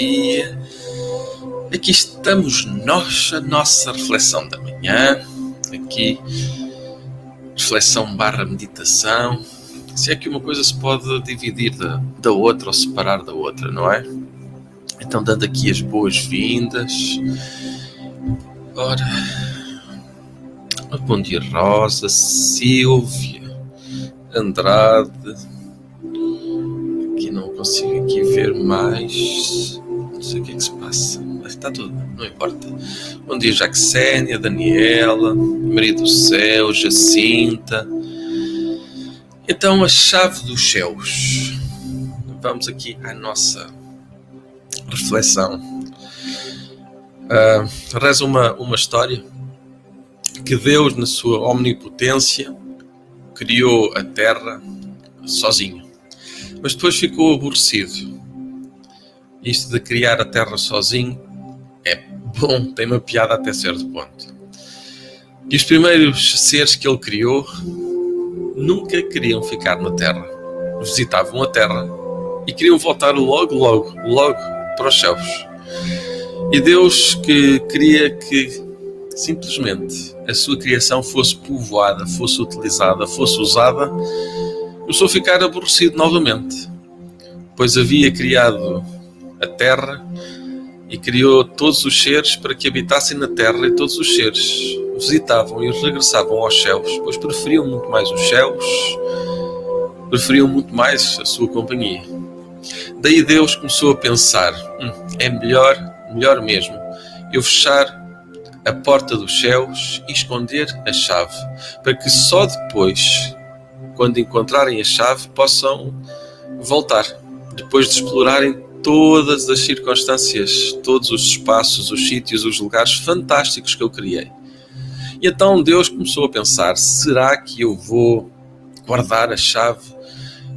dia. Aqui estamos nós, a nossa reflexão da manhã. Aqui, reflexão barra meditação. Se é que uma coisa se pode dividir da, da outra ou separar da outra, não é? Então, dando aqui as boas-vindas. Ora, bom dia, Rosa, Silvia, Andrade consigo aqui ver mais. Sei o que é que se passa. Mas está tudo, não importa. Bom dia, Jaxénia, Daniela, Maria do Céu, Jacinta. Então, a chave dos céus. Vamos aqui à nossa reflexão. Uh, reza uma, uma história que Deus, na sua omnipotência, criou a terra sozinho mas depois ficou aborrecido. Isto de criar a Terra sozinho é bom, tem uma piada até certo ponto. E os primeiros seres que ele criou nunca queriam ficar na Terra. Visitavam a Terra e queriam voltar logo, logo, logo para os céus. E Deus que queria que simplesmente a sua criação fosse povoada, fosse utilizada, fosse usada começou a ficar aborrecido novamente, pois havia criado a terra e criou todos os seres para que habitassem na terra e todos os seres visitavam e regressavam aos céus, pois preferiam muito mais os céus, preferiam muito mais a sua companhia. Daí Deus começou a pensar: hum, é melhor, melhor mesmo, eu fechar a porta dos céus e esconder a chave, para que só depois quando encontrarem a chave, possam voltar, depois de explorarem todas as circunstâncias, todos os espaços, os sítios, os lugares fantásticos que eu criei. E então Deus começou a pensar: será que eu vou guardar a chave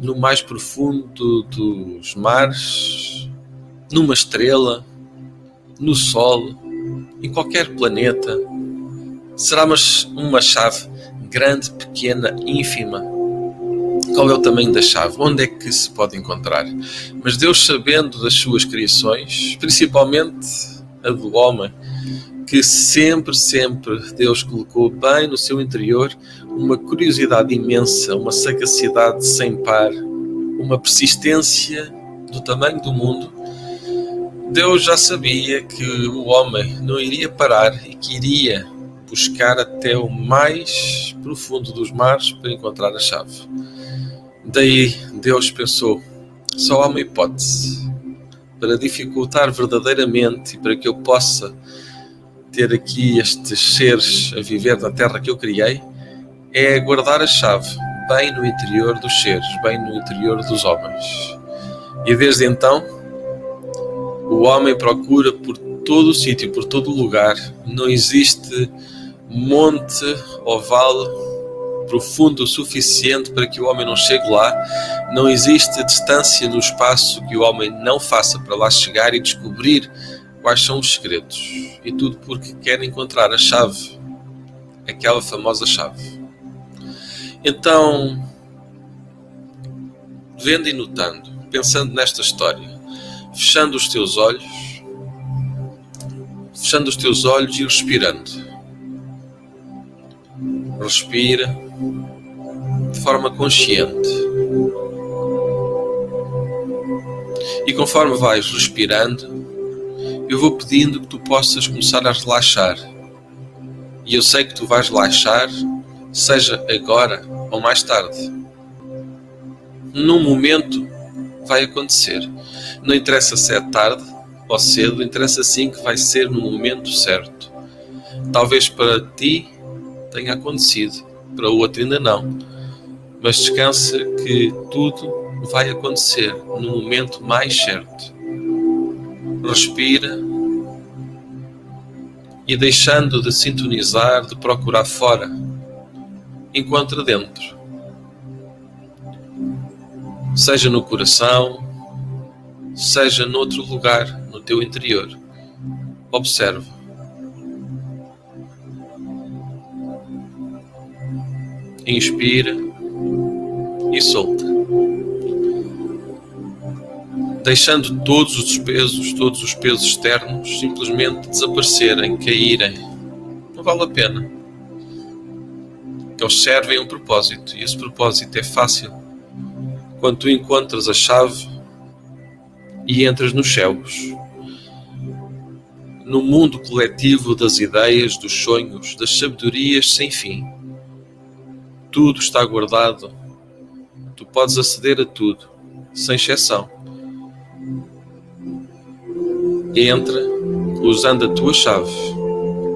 no mais profundo dos mares, numa estrela, no Sol, em qualquer planeta? Será uma chave grande, pequena, ínfima? Qual é o tamanho da chave, onde é que se pode encontrar. Mas Deus, sabendo das suas criações, principalmente a do homem, que sempre, sempre Deus colocou bem no seu interior uma curiosidade imensa, uma sagacidade sem par, uma persistência do tamanho do mundo. Deus já sabia que o homem não iria parar e que iria buscar até o mais profundo dos mares para encontrar a chave. Daí Deus pensou: só há uma hipótese para dificultar verdadeiramente e para que eu possa ter aqui estes seres a viver na terra que eu criei, é guardar a chave bem no interior dos seres, bem no interior dos homens. E desde então, o homem procura por todo o sítio, por todo o lugar. Não existe monte ou vale profundo o suficiente para que o homem não chegue lá. Não existe distância no espaço que o homem não faça para lá chegar e descobrir quais são os segredos. E tudo porque quer encontrar a chave, aquela famosa chave. Então, vendo e notando, pensando nesta história, fechando os teus olhos, fechando os teus olhos e respirando. Respira de forma consciente. E conforme vais respirando, eu vou pedindo que tu possas começar a relaxar. E eu sei que tu vais relaxar, seja agora ou mais tarde. Num momento vai acontecer. Não interessa se é tarde ou cedo, interessa sim que vai ser no momento certo. Talvez para ti tenha acontecido, para o outro ainda não mas descansa que tudo vai acontecer no momento mais certo. Respira e deixando de sintonizar, de procurar fora, encontra dentro. Seja no coração, seja noutro lugar no teu interior. Observa. Inspira e solta. deixando todos os pesos, todos os pesos externos simplesmente desaparecerem, caírem. Não vale a pena. Eles servem um propósito e esse propósito é fácil. Quando tu encontras a chave e entras nos céus, no mundo coletivo das ideias, dos sonhos, das sabedorias sem fim. Tudo está guardado. Tu podes aceder a tudo, sem exceção. Entra usando a tua chave,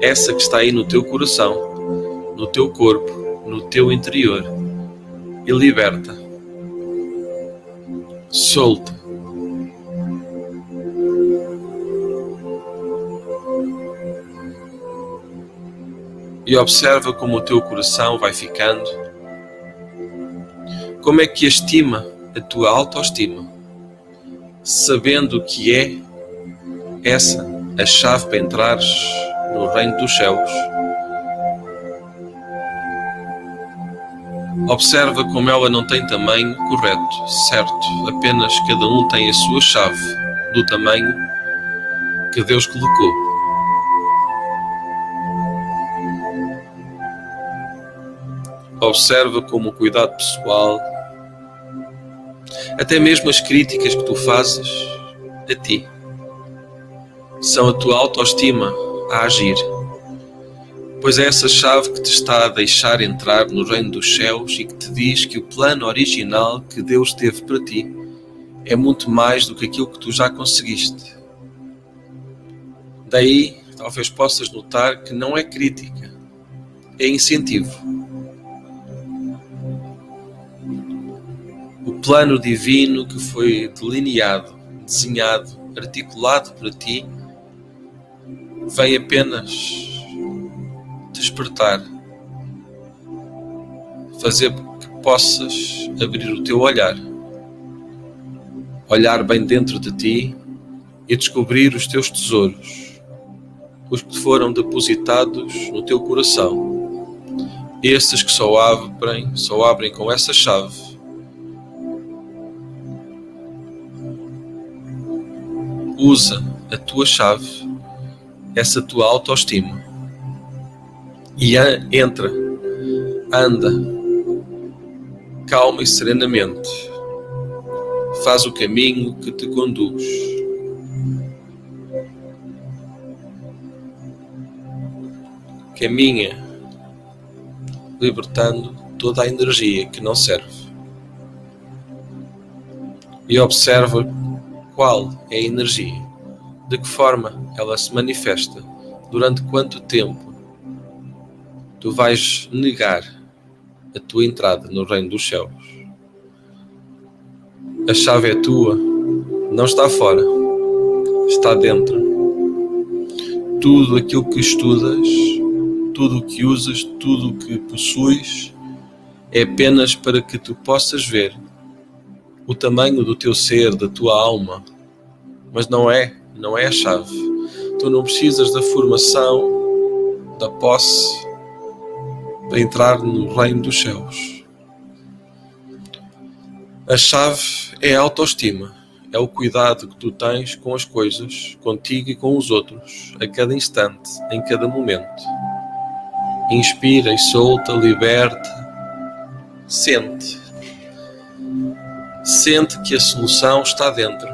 essa que está aí no teu coração, no teu corpo, no teu interior, e liberta. Solta e observa como o teu coração vai ficando. Como é que estima a tua autoestima, sabendo que é essa a chave para entrares no reino dos céus. Observa como ela não tem tamanho correto, certo, apenas cada um tem a sua chave do tamanho que Deus colocou. Observa como o cuidado pessoal, até mesmo as críticas que tu fazes a ti, são a tua autoestima a agir. Pois é essa chave que te está a deixar entrar no reino dos céus e que te diz que o plano original que Deus teve para ti é muito mais do que aquilo que tu já conseguiste. Daí, talvez possas notar que não é crítica, é incentivo. Plano divino que foi delineado, desenhado, articulado para ti, vem apenas despertar, fazer que possas abrir o teu olhar, olhar bem dentro de ti e descobrir os teus tesouros, os que foram depositados no teu coração, esses que só abrem, só abrem com essa chave usa a tua chave, essa tua autoestima, e entra, anda, calma e serenamente, faz o caminho que te conduz. Caminha, libertando toda a energia que não serve. E observa qual é a energia? De que forma ela se manifesta? Durante quanto tempo tu vais negar a tua entrada no reino dos céus? A chave é tua, não está fora, está dentro. Tudo aquilo que estudas, tudo o que usas, tudo o que possuis, é apenas para que tu possas ver o tamanho do teu ser, da tua alma, mas não é, não é a chave. Tu não precisas da formação, da posse para entrar no reino dos céus. A chave é a autoestima, é o cuidado que tu tens com as coisas, contigo e com os outros, a cada instante, em cada momento. Inspira e solta, liberta, sente sente que a solução está dentro.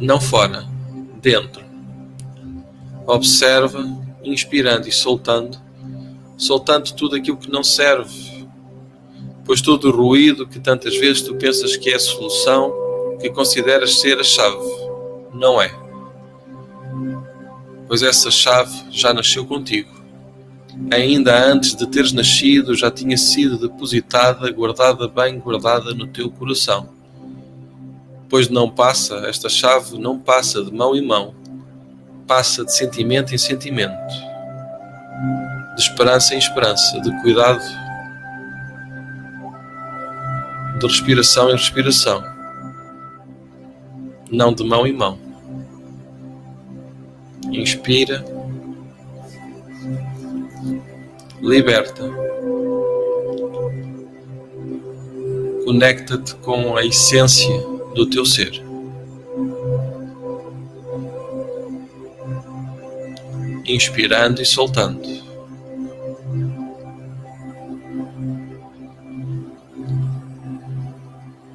Não fora, dentro. Observa, inspirando e soltando, soltando tudo aquilo que não serve, pois todo o ruído que tantas vezes tu pensas que é a solução, que consideras ser a chave, não é. Pois essa chave já nasceu contigo ainda antes de teres nascido, já tinha sido depositada, guardada bem guardada no teu coração. Pois não passa, esta chave não passa de mão em mão, passa de sentimento em sentimento, de esperança em esperança, de cuidado, de respiração em respiração, não de mão em mão. Inspira liberta. Conecta-te com a essência do teu ser. Inspirando e soltando.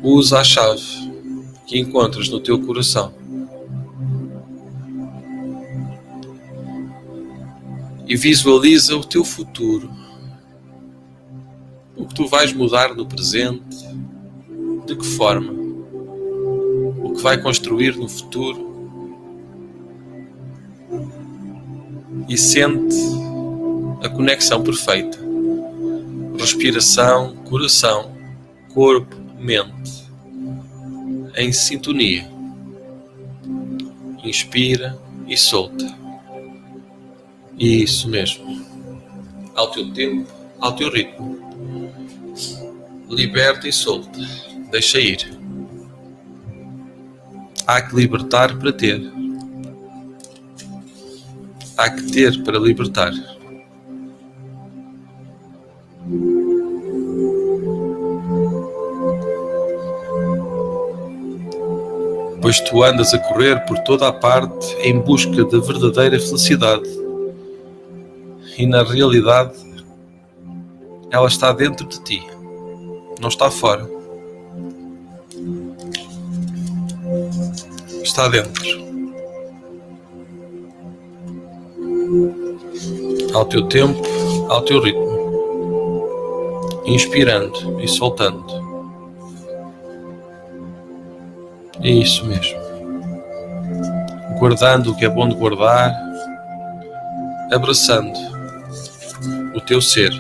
Usa a chave que encontras no teu coração. E visualiza o teu futuro. O que tu vais mudar no presente, de que forma, o que vai construir no futuro. E sente a conexão perfeita. Respiração, coração, corpo, mente. Em sintonia. Inspira e solta. Isso mesmo. Ao teu tempo, ao teu ritmo. Liberta e solta. Deixa ir. Há que libertar para ter. Há que ter para libertar. Pois tu andas a correr por toda a parte em busca da verdadeira felicidade. E na realidade, ela está dentro de ti, não está fora. Está dentro. Ao teu tempo, ao teu ritmo. Inspirando e soltando. É isso mesmo. Guardando o que é bom de guardar, abraçando teu ser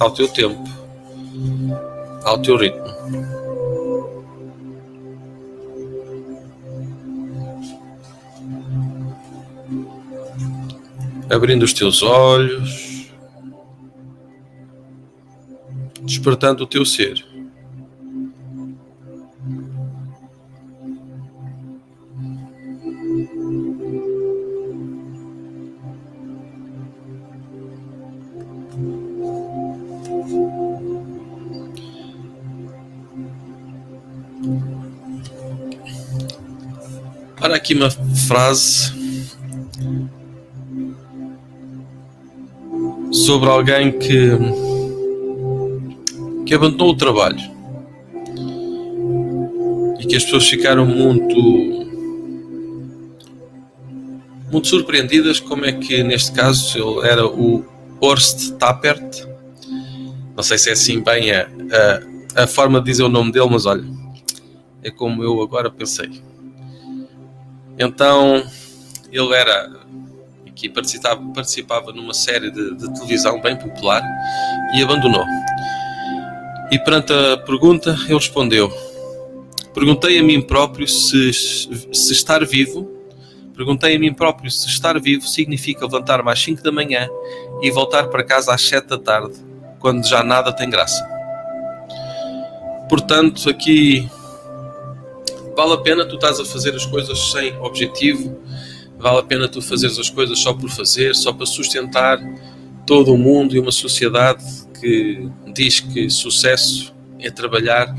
ao teu tempo, ao teu ritmo. Abrindo os teus olhos, despertando o teu ser. Frase sobre alguém que, que abandonou o trabalho e que as pessoas ficaram muito muito surpreendidas como é que neste caso ele era o Horst Tappert não sei se é assim bem a, a, a forma de dizer o nome dele mas olha é como eu agora pensei então ele era aqui participava, participava numa série de, de televisão bem popular e abandonou. E perante a pergunta, ele respondeu: Perguntei a mim próprio se, se estar vivo. Perguntei a mim próprio se estar vivo significa levantar-me às 5 da manhã e voltar para casa às 7 da tarde, quando já nada tem graça. Portanto, aqui Vale a pena tu estás a fazer as coisas sem objetivo? Vale a pena tu fazeres as coisas só por fazer, só para sustentar todo o mundo e uma sociedade que diz que sucesso é trabalhar,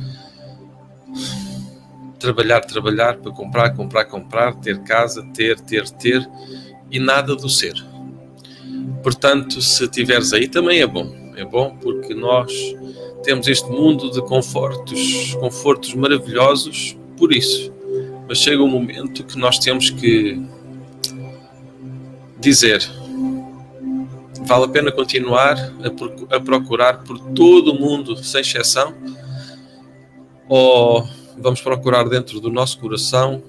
trabalhar, trabalhar para comprar, comprar, comprar, ter casa, ter, ter, ter e nada do ser. Portanto, se tiveres aí também é bom. É bom porque nós temos este mundo de confortos, confortos maravilhosos por isso. Mas chega um momento que nós temos que dizer: vale a pena continuar a, procurar por todo o mundo, sem exceção? Ou vamos procurar dentro do nosso coração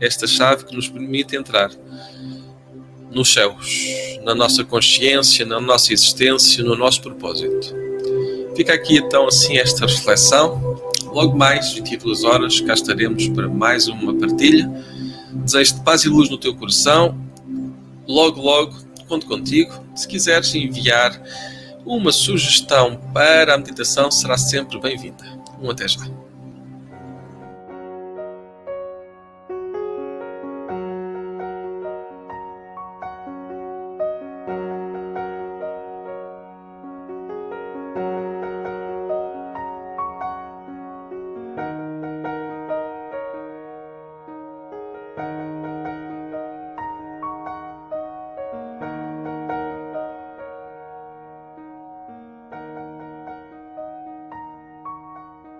esta chave que nos permite entrar nos céus, na nossa consciência, na nossa existência, no nosso propósito? Fica aqui então assim esta reflexão Logo mais, 22 horas, cá estaremos para mais uma partilha. Desejo-te paz e luz no teu coração. Logo, logo, conto contigo. Se quiseres enviar uma sugestão para a meditação, será sempre bem-vinda. Um até já.